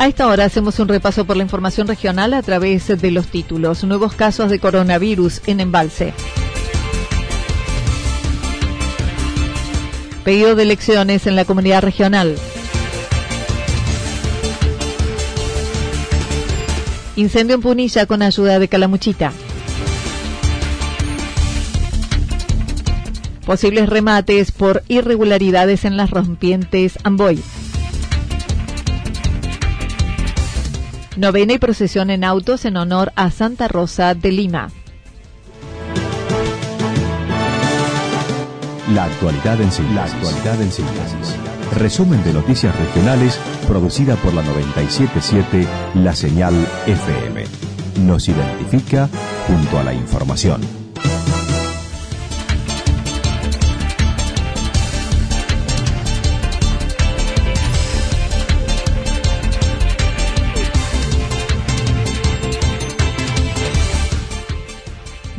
A esta hora hacemos un repaso por la información regional a través de los títulos. Nuevos casos de coronavirus en embalse. Pedido de elecciones en la comunidad regional. Incendio en Punilla con ayuda de Calamuchita. Posibles remates por irregularidades en las rompientes Amboy. Novena y procesión en autos en honor a Santa Rosa de Lima. La actualidad en síntesis. Resumen de noticias regionales producida por la 977 La Señal FM. Nos identifica junto a la información.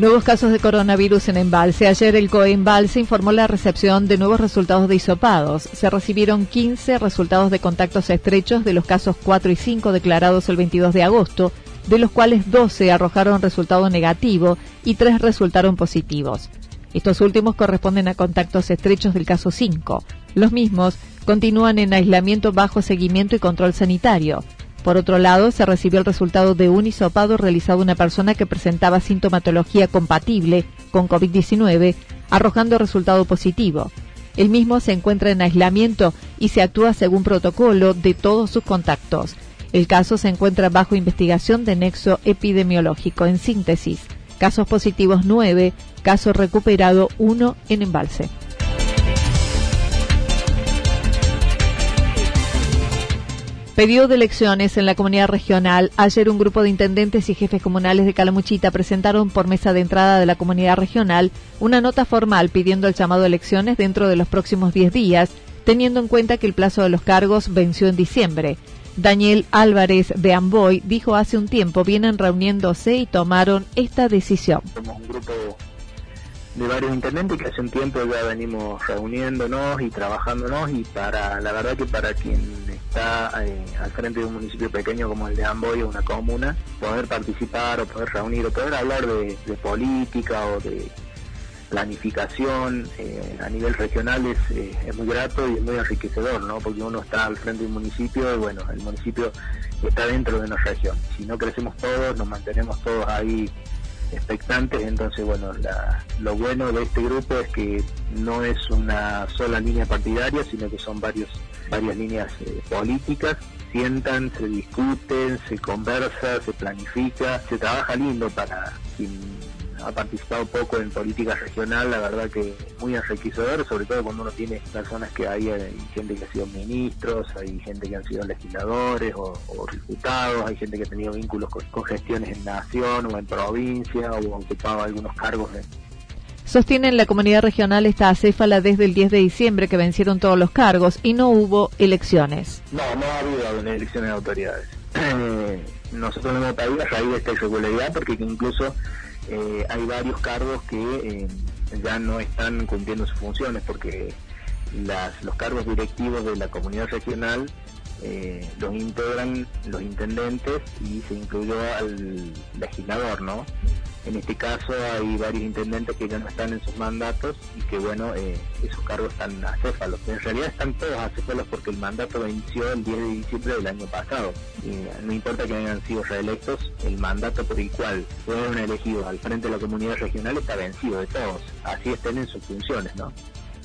Nuevos casos de coronavirus en Embalse. Ayer el COE Embalse informó la recepción de nuevos resultados de hisopados. Se recibieron 15 resultados de contactos estrechos de los casos 4 y 5 declarados el 22 de agosto, de los cuales 12 arrojaron resultado negativo y 3 resultaron positivos. Estos últimos corresponden a contactos estrechos del caso 5. Los mismos continúan en aislamiento bajo seguimiento y control sanitario. Por otro lado, se recibió el resultado de un hisopado realizado a una persona que presentaba sintomatología compatible con COVID-19, arrojando resultado positivo. El mismo se encuentra en aislamiento y se actúa según protocolo de todos sus contactos. El caso se encuentra bajo investigación de nexo epidemiológico. En síntesis, casos positivos 9, caso recuperado 1 en embalse. Pedido de elecciones en la comunidad regional. Ayer un grupo de intendentes y jefes comunales de Calamuchita presentaron por mesa de entrada de la comunidad regional una nota formal pidiendo el llamado a elecciones dentro de los próximos 10 días, teniendo en cuenta que el plazo de los cargos venció en diciembre. Daniel Álvarez de Amboy dijo hace un tiempo vienen reuniéndose y tomaron esta decisión. De varios intendentes que hace un tiempo ya venimos reuniéndonos y trabajándonos y para la verdad que para quien está eh, al frente de un municipio pequeño como el de Amboy o una comuna, poder participar o poder reunir o poder hablar de, política o de planificación eh, a nivel regional es, eh, es, muy grato y es muy enriquecedor, ¿no? Porque uno está al frente de un municipio y bueno, el municipio está dentro de una región. Si no crecemos todos, nos mantenemos todos ahí expectantes, entonces bueno, lo bueno de este grupo es que no es una sola línea partidaria, sino que son varios varias líneas eh, políticas, sientan, se discuten, se conversa, se planifica, se trabaja lindo para quien ha participado poco en política regional, la verdad que es muy enriquecedor, sobre todo cuando uno tiene personas que hay, gente que ha sido ministros, hay gente que han sido legisladores o, diputados, hay gente que ha tenido vínculos con, con, gestiones en nación o en provincia o ha ocupado algunos cargos de, Sostienen la comunidad regional esta acéfala desde el 10 de diciembre que vencieron todos los cargos y no hubo elecciones. No, no ha habido elecciones de autoridades. nosotros no hemos pedido a raíz de esta irregularidad porque incluso eh, hay varios cargos que eh, ya no están cumpliendo sus funciones porque las, los cargos directivos de la comunidad regional eh, los integran los intendentes y se incluyó al legislador, ¿no? En este caso hay varios intendentes que ya no están en sus mandatos y que bueno, eh, esos cargos están acéfalos. En realidad están todos acéfalos porque el mandato venció el 10 de diciembre del año pasado. No importa que hayan sido reelectos, el mandato por el cual fueron elegidos al frente de la comunidad regional está vencido de todos. Así estén en sus funciones, ¿no?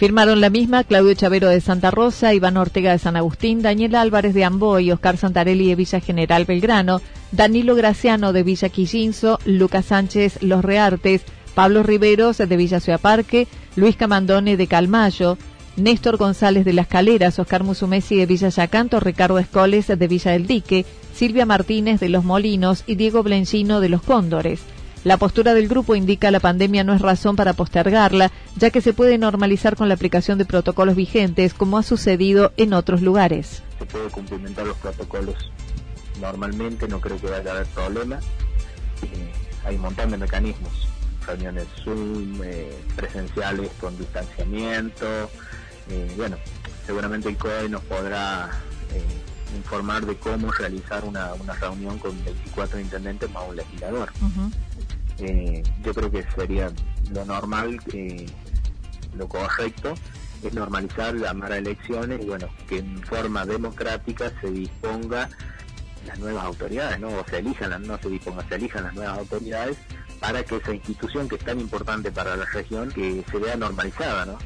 Firmaron la misma Claudio Chavero de Santa Rosa, Iván Ortega de San Agustín, Daniel Álvarez de Amboy, Oscar Santarelli de Villa General Belgrano, Danilo Graciano de Villa Quillinzo, Lucas Sánchez Los Reartes, Pablo Riveros de Villa Ciudad Parque, Luis Camandone de Calmayo, Néstor González de Las Caleras, Oscar Musumesi de Villa Yacanto, Ricardo Escoles de Villa del Dique, Silvia Martínez de Los Molinos y Diego Blencino de Los Cóndores. La postura del grupo indica la pandemia no es razón para postergarla, ya que se puede normalizar con la aplicación de protocolos vigentes, como ha sucedido en otros lugares. Se puede cumplimentar los protocolos normalmente, no creo que vaya a haber problema. Eh, hay un montón de mecanismos, reuniones Zoom, eh, presenciales con distanciamiento. Eh, bueno, seguramente el COE nos podrá informar de cómo realizar una, reunión con 24 intendentes más un legislador. Eh, yo creo que sería lo normal, eh, lo correcto, es normalizar, llamar a elecciones y bueno, que en forma democrática se disponga las nuevas autoridades, ¿no? O se elijan, no se disponga, se elijan las nuevas autoridades para que esa institución que es tan importante para la región que se vea normalizada, ¿no?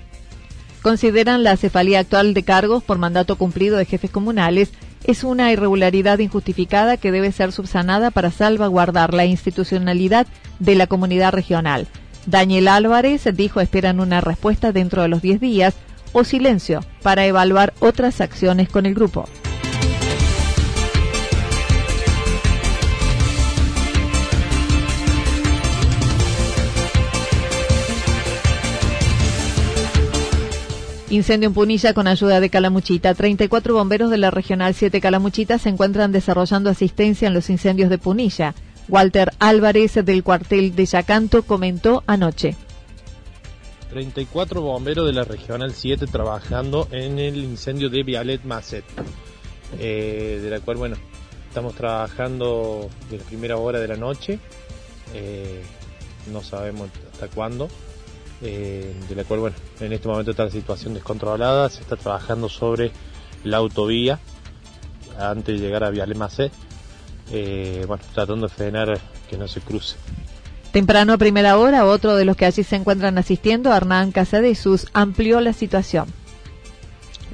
Consideran la cefalía actual de cargos por mandato cumplido de jefes comunales es una irregularidad injustificada que debe ser subsanada para salvaguardar la institucionalidad de la comunidad regional. Daniel Álvarez dijo esperan una respuesta dentro de los 10 días o silencio para evaluar otras acciones con el grupo. Incendio en Punilla con ayuda de Calamuchita. 34 bomberos de la Regional 7 Calamuchita se encuentran desarrollando asistencia en los incendios de Punilla. Walter Álvarez del cuartel de Yacanto comentó anoche. 34 bomberos de la Regional 7 trabajando en el incendio de Vialet Macet, eh, de la cual, bueno, estamos trabajando de la primera hora de la noche, eh, no sabemos hasta cuándo, eh, de la cual, bueno, en este momento está la situación descontrolada, se está trabajando sobre la autovía antes de llegar a Vialemacé, eh, bueno, tratando de frenar que no se cruce. Temprano a primera hora, otro de los que allí se encuentran asistiendo, Hernán Casadesus, amplió la situación.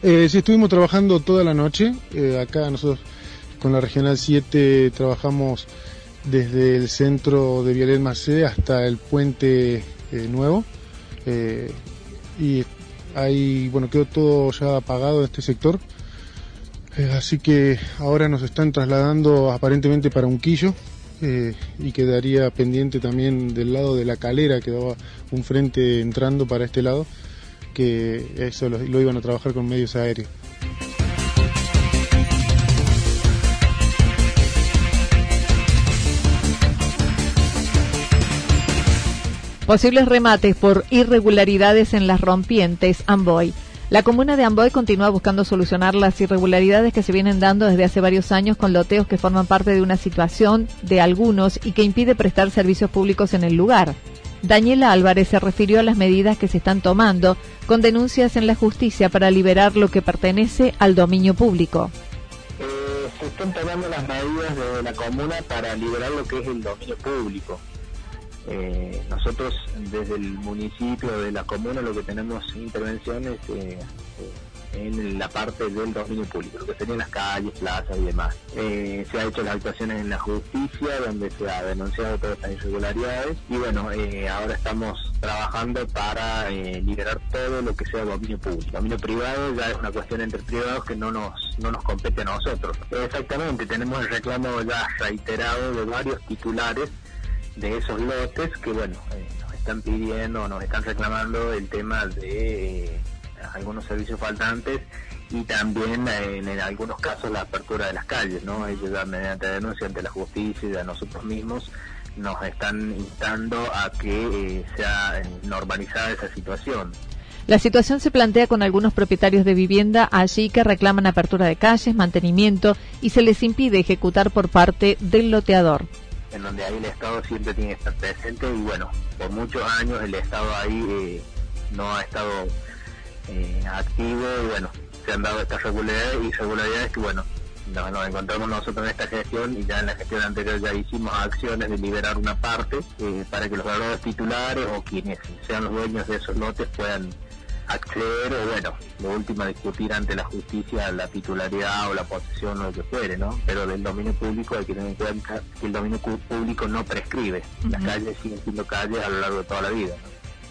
Eh, sí, estuvimos trabajando toda la noche. Eh, acá nosotros con la Regional 7 trabajamos desde el centro de Vialet Macé hasta el puente nuevo. Eh, y ahí, bueno, quedó todo ya apagado este sector. Eh, así que ahora nos están trasladando aparentemente para Unquillo eh, y quedaría pendiente también del lado de la calera, quedaba un frente entrando para este lado, que eso lo iban a trabajar con medios aéreos. Posibles remates por irregularidades en las rompientes Amboy. La comuna de Amboy continúa buscando solucionar las irregularidades que se vienen dando desde hace varios años con loteos que forman parte de una situación de algunos y que impide prestar servicios públicos en el lugar. Daniela Álvarez se refirió a las medidas que se están tomando con denuncias en la justicia para liberar lo que pertenece al dominio público. Eh, se están tomando las medidas de la comuna para liberar lo que es el dominio público. Eh, nosotros desde el municipio, de la comuna, lo que tenemos intervenciones eh, en la parte del dominio público, lo que serían las calles, plazas y demás. Eh, se ha hecho las actuaciones en la justicia, donde se ha denunciado todas estas irregularidades y bueno, ahora estamos trabajando para liberar todo lo que sea dominio público. Dominio privado ya es una cuestión entre privados que no nos, no nos compete a nosotros. Exactamente, tenemos el reclamo ya reiterado de varios titulares de esos lotes que, bueno, eh, nos están pidiendo, nos están reclamando el tema de eh, algunos servicios faltantes y también eh, en, algunos casos la apertura de las calles, ¿no? Ellos ya mediante denuncia ante la justicia y a nosotros mismos nos están instando a que sea normalizada esa situación. La situación se plantea con algunos propietarios de vivienda allí que reclaman apertura de calles, mantenimiento y se les impide ejecutar por parte del loteador. En donde ahí el Estado siempre tiene que estar presente y bueno, por muchos años el Estado ahí eh, no ha estado eh, activo y bueno, se han dado estas regularidades y regularidades que bueno, nos, encontramos nosotros en esta gestión y ya en la gestión anterior ya hicimos acciones de liberar una parte eh, para que los valores titulares o quienes sean los dueños de esos lotes puedan acceder o bueno, lo último discutir ante la justicia la titularidad o la posesión o lo que fuere, ¿no? Pero del dominio público hay que tener en cuenta que el dominio público no prescribe. Las calles siguen siendo calles a lo largo de toda la vida.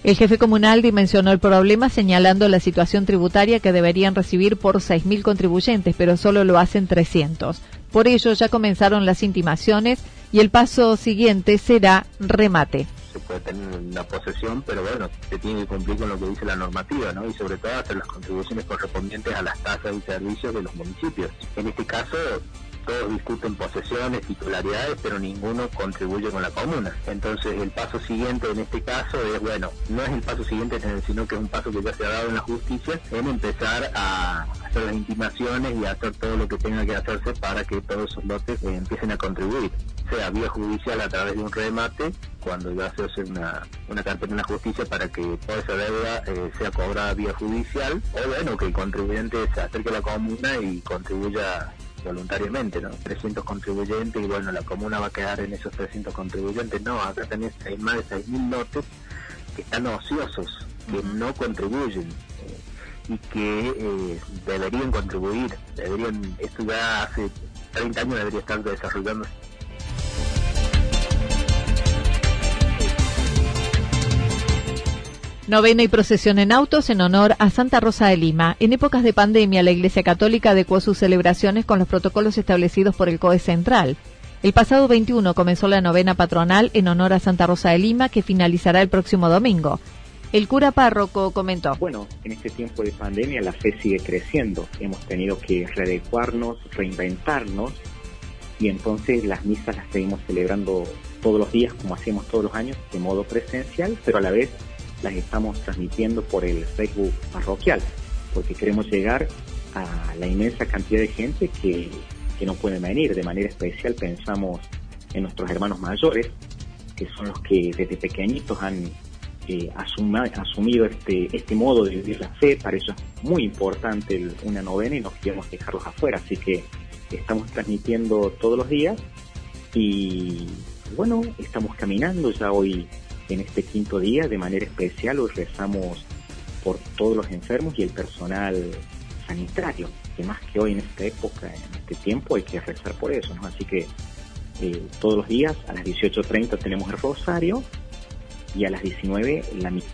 El jefe comunal dimensionó el problema señalando la situación tributaria que deberían recibir por 6.000 contribuyentes, pero solo lo hacen 300. Por ello ya comenzaron las intimaciones y el paso siguiente será remate se puede tener una posesión, pero bueno, se tiene que cumplir con lo que dice la normativa, ¿no? Y sobre todo hacer las contribuciones correspondientes a las tasas y servicios de los municipios. En este caso, todos discuten posesiones, titularidades, pero ninguno contribuye con la comuna. Entonces el paso siguiente en este caso es, bueno, no es el paso siguiente, sino que es un paso que ya se ha dado en la justicia, en empezar a hacer las intimaciones y hacer todo lo que tenga que hacerse para que todos esos lotes eh, empiecen a contribuir, sea vía judicial a través de un remate, cuando ya se hace una, una carpeta en la justicia para que toda esa deuda eh, sea cobrada vía judicial, o bueno, que el contribuyente se acerque a la comuna y contribuya voluntariamente, ¿no? 300 contribuyentes y bueno, la comuna va a quedar en esos 300 contribuyentes. No, acá tenés más de 6.000 lotes que están ociosos, que no contribuyen eh, y que eh, deberían contribuir. deberían Esto ya hace 30 años debería estar desarrollándose Novena y procesión en autos en honor a Santa Rosa de Lima. En épocas de pandemia, la Iglesia Católica adecuó sus celebraciones con los protocolos establecidos por el COE Central. El pasado 21 comenzó la novena patronal en honor a Santa Rosa de Lima, que finalizará el próximo domingo. El cura párroco comentó. Bueno, en este tiempo de pandemia la fe sigue creciendo. Hemos tenido que readecuarnos, reinventarnos y entonces las misas las seguimos celebrando todos los días como hacemos todos los años de modo presencial, pero a la vez las estamos transmitiendo por el Facebook parroquial, porque queremos llegar a la inmensa cantidad de gente que, no puede venir. De manera especial pensamos en nuestros hermanos mayores, que son los que desde pequeñitos han eh, asumido este, este modo de vivir la fe. Para ellos es muy importante una novena y no queremos dejarlos afuera. Así que estamos transmitiendo todos los días y bueno, estamos caminando ya hoy en este quinto día de manera especial hoy rezamos por todos los enfermos y el personal sanitario, que más que hoy en esta época, en este tiempo, hay que rezar por eso, ¿no? Así que eh, todos los días a las 18.30 tenemos el rosario y a las 19 la misa.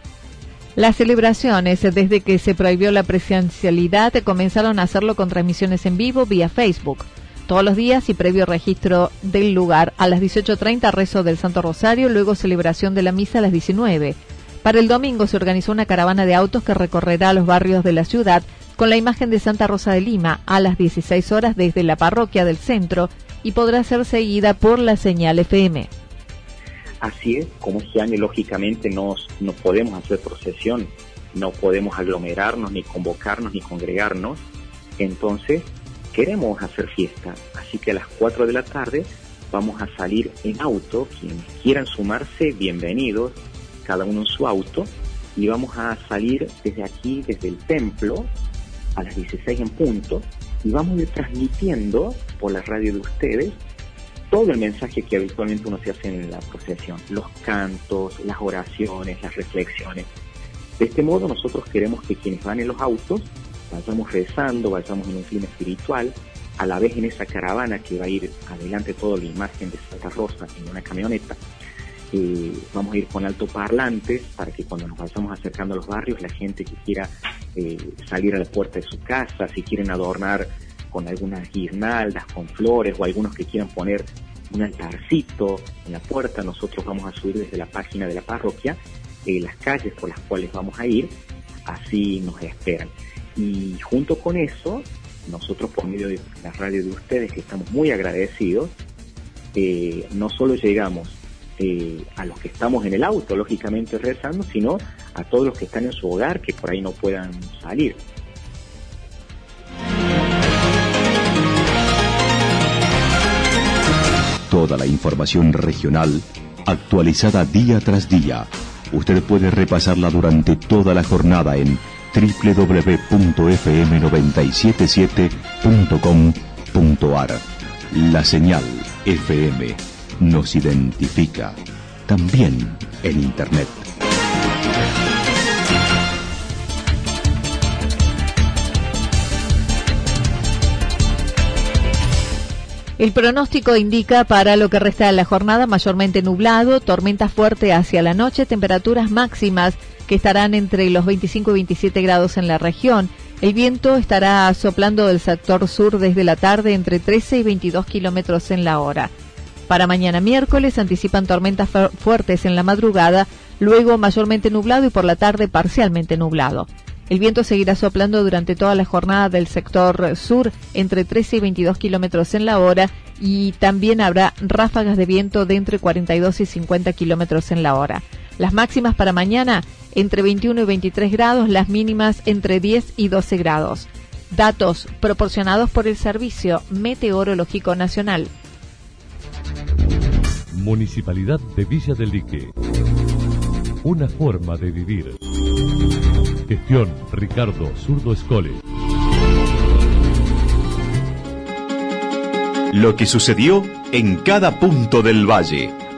Las celebraciones, desde que se prohibió la presencialidad, comenzaron a hacerlo con transmisiones en vivo vía Facebook todos los días y previo registro del lugar. A las 18.30 rezo del Santo Rosario, luego celebración de la misa a las 19. Para el domingo se organizó una caravana de autos que recorrerá los barrios de la ciudad con la imagen de Santa Rosa de Lima a las 16 horas desde la parroquia del centro y podrá ser seguida por la señal FM. Así es, como este año lógicamente no, no podemos hacer procesión, no podemos aglomerarnos, ni convocarnos, ni congregarnos, entonces queremos hacer fiesta, así que a las 4 de la tarde vamos a salir en auto, quienes quieran sumarse, bienvenidos, cada uno en su auto, y vamos a salir desde aquí, desde el templo, a las 16 en punto, y vamos a ir transmitiendo por la radio de ustedes todo el mensaje que habitualmente uno se hace en la procesión, los cantos, las oraciones, las reflexiones. De este modo nosotros queremos que quienes van en los autos vayamos rezando, vayamos en un clima espiritual, a la vez en esa caravana que va a ir adelante toda la imagen de Santa Rosa en una camioneta, eh, vamos a ir con altoparlantes para que cuando nos vayamos acercando a los barrios, la gente que quiera eh, salir a la puerta de su casa, si quieren adornar con algunas guirnaldas, con flores, o algunos que quieran poner un altarcito en la puerta, nosotros vamos a subir desde la página de la parroquia eh, las calles por las cuales vamos a ir, así nos esperan. Y junto con eso, nosotros por medio de la radio de ustedes, que estamos muy agradecidos, eh, no solo llegamos eh, a los que estamos en el auto, lógicamente rezando, sino a todos los que están en su hogar, que por ahí no puedan salir. Toda la información regional actualizada día tras día. Usted puede repasarla durante toda la jornada en www.fm977.com.ar. La señal FM nos identifica también en Internet. El pronóstico indica para lo que resta de la jornada mayormente nublado, tormenta fuerte hacia la noche, temperaturas máximas que estarán entre los 25 y 27 grados en la región. El viento estará soplando del sector sur desde la tarde entre 13 y 22 kilómetros en la hora. Para mañana miércoles anticipan tormentas fuertes en la madrugada, luego mayormente nublado y por la tarde parcialmente nublado. El viento seguirá soplando durante toda la jornada del sector sur entre 13 y 22 kilómetros en la hora y también habrá ráfagas de viento de entre 42 y 50 kilómetros en la hora. Las máximas para mañana entre 21 y 23 grados, las mínimas entre 10 y 12 grados. Datos proporcionados por el Servicio Meteorológico Nacional. Municipalidad de Villa del Lique. Una forma de vivir. Gestión Ricardo Zurdo Escole. Lo que sucedió en cada punto del valle.